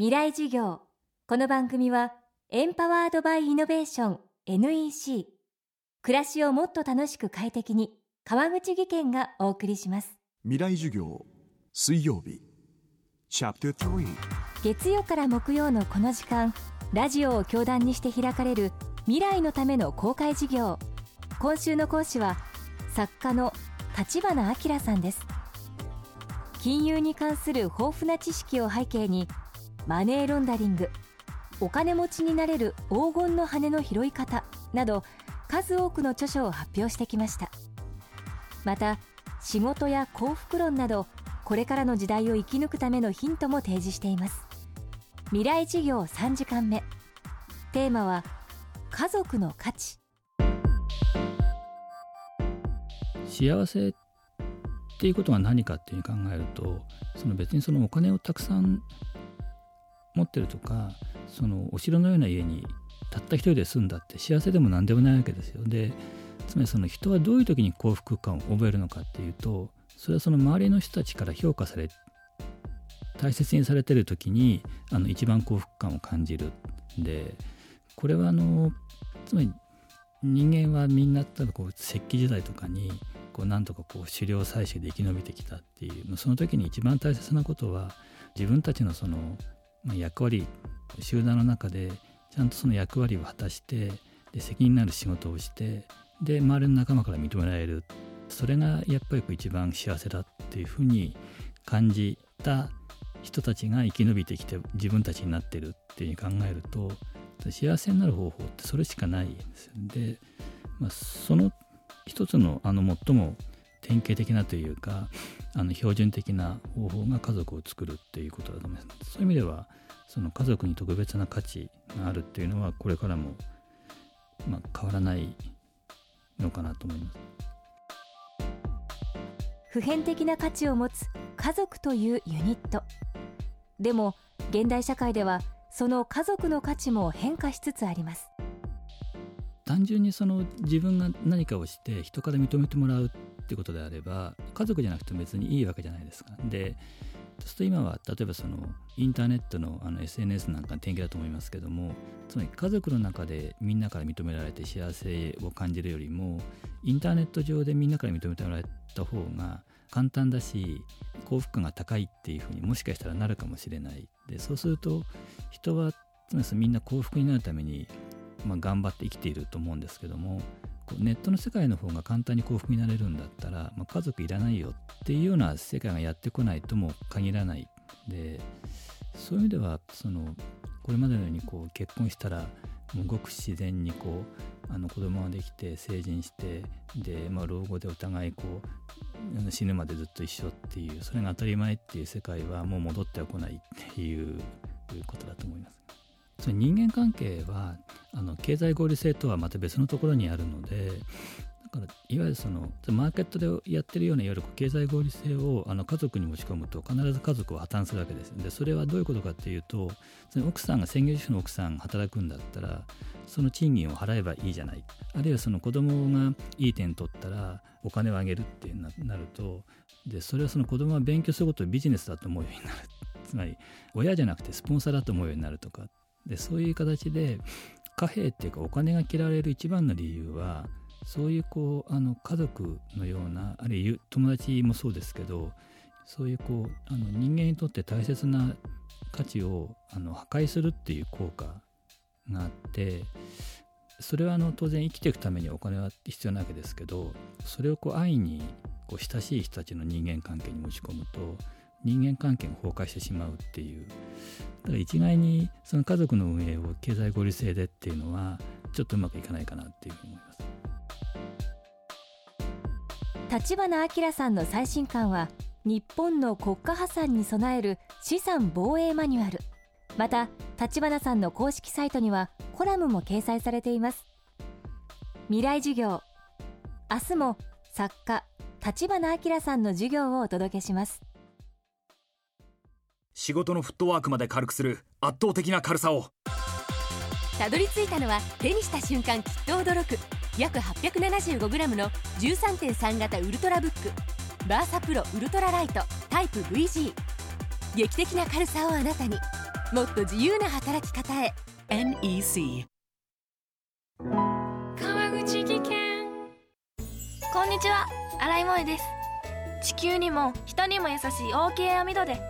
未来授業。この番組はエンパワードバイイノベーション NEC 暮らしをもっと楽しく快適に川口義賢がお送りします。未来授業水曜日。チャプター月曜から木曜のこの時間ラジオを教壇にして開かれる未来のための公開授業。今週の講師は作家の立花明さんです。金融に関する豊富な知識を背景にマネーロンダリング。お金持ちになれる黄金の羽の拾い方など数多くの著書を発表してきました。また仕事や幸福論などこれからの時代を生き抜くためのヒントも提示しています。未来事業3時間目。テーマは家族の価値。幸せっていうことが何かっていうふうに考えるとその別にそのお金をたくさん持ってるとかそのお城のような家にたった一人で住んだって幸せでも何でもないわけですよ。でつまりその人はどういう時に幸福感を覚えるのかっていうとそれはその周りの人たちから評価され大切にされてる時にあの一番幸福感を感じる。でこれはあのつまり人間はみんな多分こう石器時代とかにこうなんとかこう狩猟採取で生き延びてきたっていうその時に一番大切なことは自分たちのそのまあ、役割集団の中でちゃんとその役割を果たしてで責任のある仕事をしてで周りの仲間から認められる。それがやっぱり一番幸せだっていうふうに感じた人たちが生き延びてきて自分たちになってるっていうふうに考えると幸せになる方法ってそれしかないんですよ。で、まあ、その一つのあの最も典型的なというかあの標準的な方法が家族を作るっていうことだと思います。そういう意味ではその家族に特別な価値があるっていうのはこれからも、まあ、変わらないのかなと思います。普遍的な価値を持つ家族というユニット。でも現代社会ではその家族の価値も変化しつつあります。単純にその自分が何かをして人から認めてもらうってことであれば家族じゃなくて別にいいわけじゃないですか。でそうすると今は例えばそのインターネットのあの SNS なんかの典型だと思いますけどもつまり家族の中でみんなから認められて幸せを感じるよりもインターネット上でみんなから認めてもらえた方が簡単だし幸福感が高いっていうふうにもしかしたらなるかもしれないでそうすると人はつまりみんな幸福になるために、まあ、頑張って生きていると思うんですけどもネットの世界の方が簡単に幸福になれるんだったら、まあ、家族いらないよっていうような世界がやってこないとも限らないでそういう意味ではそのこれまでのようにこう結婚したらもうごく自然にこうあの子供ができて成人してで、まあ、老後でお互いこう死ぬまでずっと一緒っていうそれが当たり前っていう世界はもう戻ってはこないっていうことだと思います。その人間関係はあの経済合理性とはまた別のところにあるのでだからいわゆるそのマーケットでやってるようないわゆる経済合理性をあの家族に持ち込むと必ず家族は破綻するわけです。でそれはどういうことかっていうと奥さんが専業主婦の奥さんが働くんだったらその賃金を払えばいいじゃない。あるいはその子供がいい点取ったらお金をあげるってなるとでそれはその子供が勉強することをビジネスだと思うようになる。つまり親じゃなくてスポンサーだと思うようになるとか。でそういう形で貨幣っていうかお金が嫌われる一番の理由はそういうこうあの家族のようなあるいは友達もそうですけどそういうこうあの人間にとって大切な価値をあの破壊するっていう効果があってそれはあの当然生きていくためにお金は必要なわけですけどそれをこう安易にこう親しい人たちの人間関係に持ち込むと人間関係が崩壊してしまうっていう。だから一概にその家族の運営を経済合理性でっていうのはちょっとうまくいかないかなっていうふうに思います。立花明さんの最新刊は日本の国家破産に備える資産防衛マニュアル。また立花さんの公式サイトにはコラムも掲載されています。未来授業。明日も作家立花明さんの授業をお届けします。仕事のフットワークまで軽くする圧倒的な軽さを。たどり着いたのは手にした瞬間きっと驚く。約 875g の13.3型ウルトラブック。バーサプロウルトラライトタイプ VG 劇的な軽さをあなたに。もっと自由な働き方へ。NEC 川口技研。こんにちは。新井萌です。地球にも人にも優しい OK 網戸で